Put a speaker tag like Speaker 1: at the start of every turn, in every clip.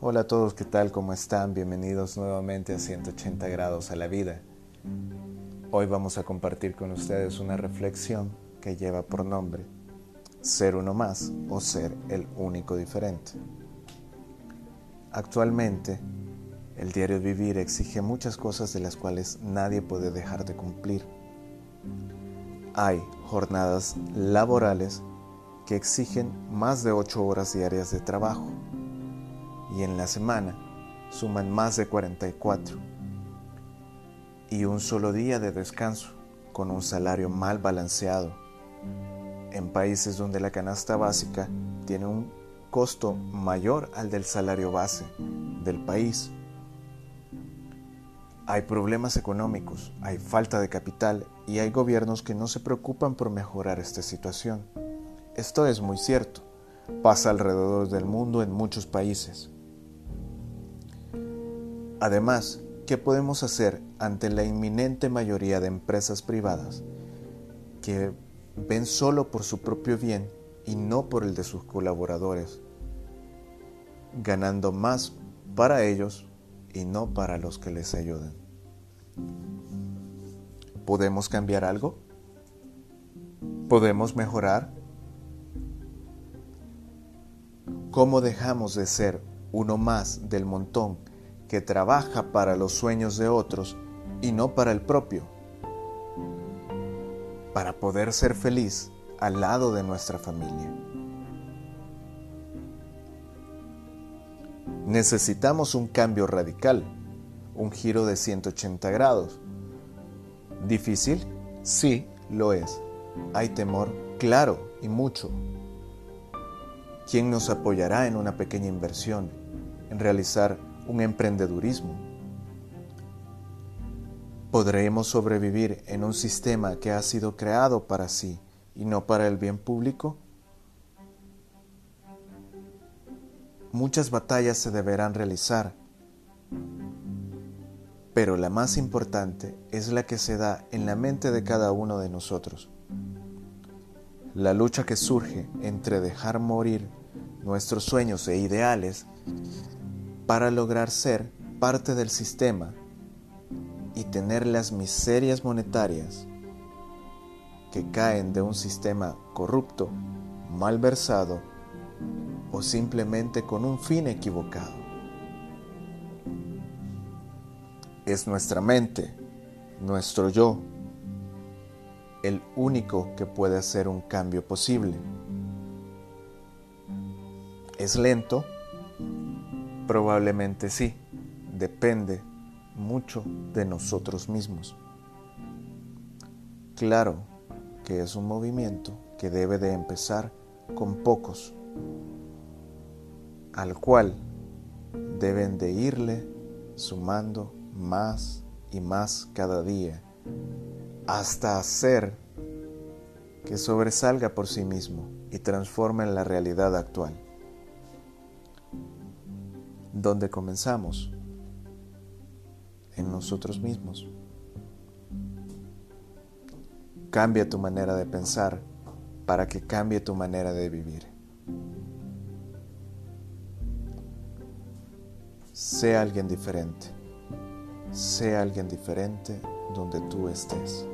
Speaker 1: Hola a todos, ¿qué tal? ¿Cómo están? Bienvenidos nuevamente a 180 grados a la vida. Hoy vamos a compartir con ustedes una reflexión que lleva por nombre Ser uno más o ser el único diferente. Actualmente, el diario vivir exige muchas cosas de las cuales nadie puede dejar de cumplir. Hay jornadas laborales que exigen más de 8 horas diarias de trabajo y en la semana suman más de 44 y un solo día de descanso con un salario mal balanceado en países donde la canasta básica tiene un costo mayor al del salario base del país. Hay problemas económicos, hay falta de capital y hay gobiernos que no se preocupan por mejorar esta situación. Esto es muy cierto, pasa alrededor del mundo en muchos países. Además, ¿qué podemos hacer ante la inminente mayoría de empresas privadas que ven solo por su propio bien y no por el de sus colaboradores, ganando más para ellos y no para los que les ayudan? ¿Podemos cambiar algo? ¿Podemos mejorar? ¿Cómo dejamos de ser uno más del montón que trabaja para los sueños de otros y no para el propio, para poder ser feliz al lado de nuestra familia. Necesitamos un cambio radical, un giro de 180 grados. ¿Difícil? Sí, lo es. Hay temor, claro, y mucho. ¿Quién nos apoyará en una pequeña inversión, en realizar un emprendedurismo. ¿Podremos sobrevivir en un sistema que ha sido creado para sí y no para el bien público? Muchas batallas se deberán realizar, pero la más importante es la que se da en la mente de cada uno de nosotros. La lucha que surge entre dejar morir nuestros sueños e ideales para lograr ser parte del sistema y tener las miserias monetarias que caen de un sistema corrupto, malversado o simplemente con un fin equivocado. Es nuestra mente, nuestro yo, el único que puede hacer un cambio posible. Es lento, Probablemente sí, depende mucho de nosotros mismos. Claro que es un movimiento que debe de empezar con pocos, al cual deben de irle sumando más y más cada día, hasta hacer que sobresalga por sí mismo y transforme la realidad actual donde comenzamos en nosotros mismos. Cambia tu manera de pensar para que cambie tu manera de vivir. Sé alguien diferente. Sé alguien diferente donde tú estés.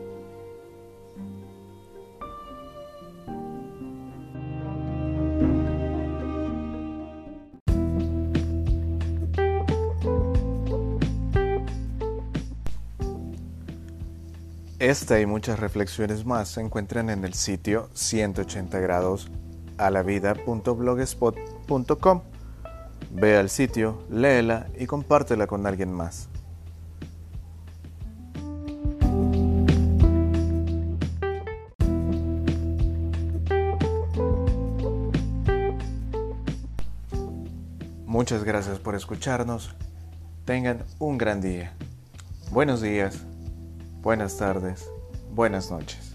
Speaker 1: Esta y muchas reflexiones más se encuentran en el sitio 180 grados a la vida.blogspot.com. Ve al sitio, léela y compártela con alguien más. Muchas gracias por escucharnos. Tengan un gran día. Buenos días. Buenas tardes, buenas noches.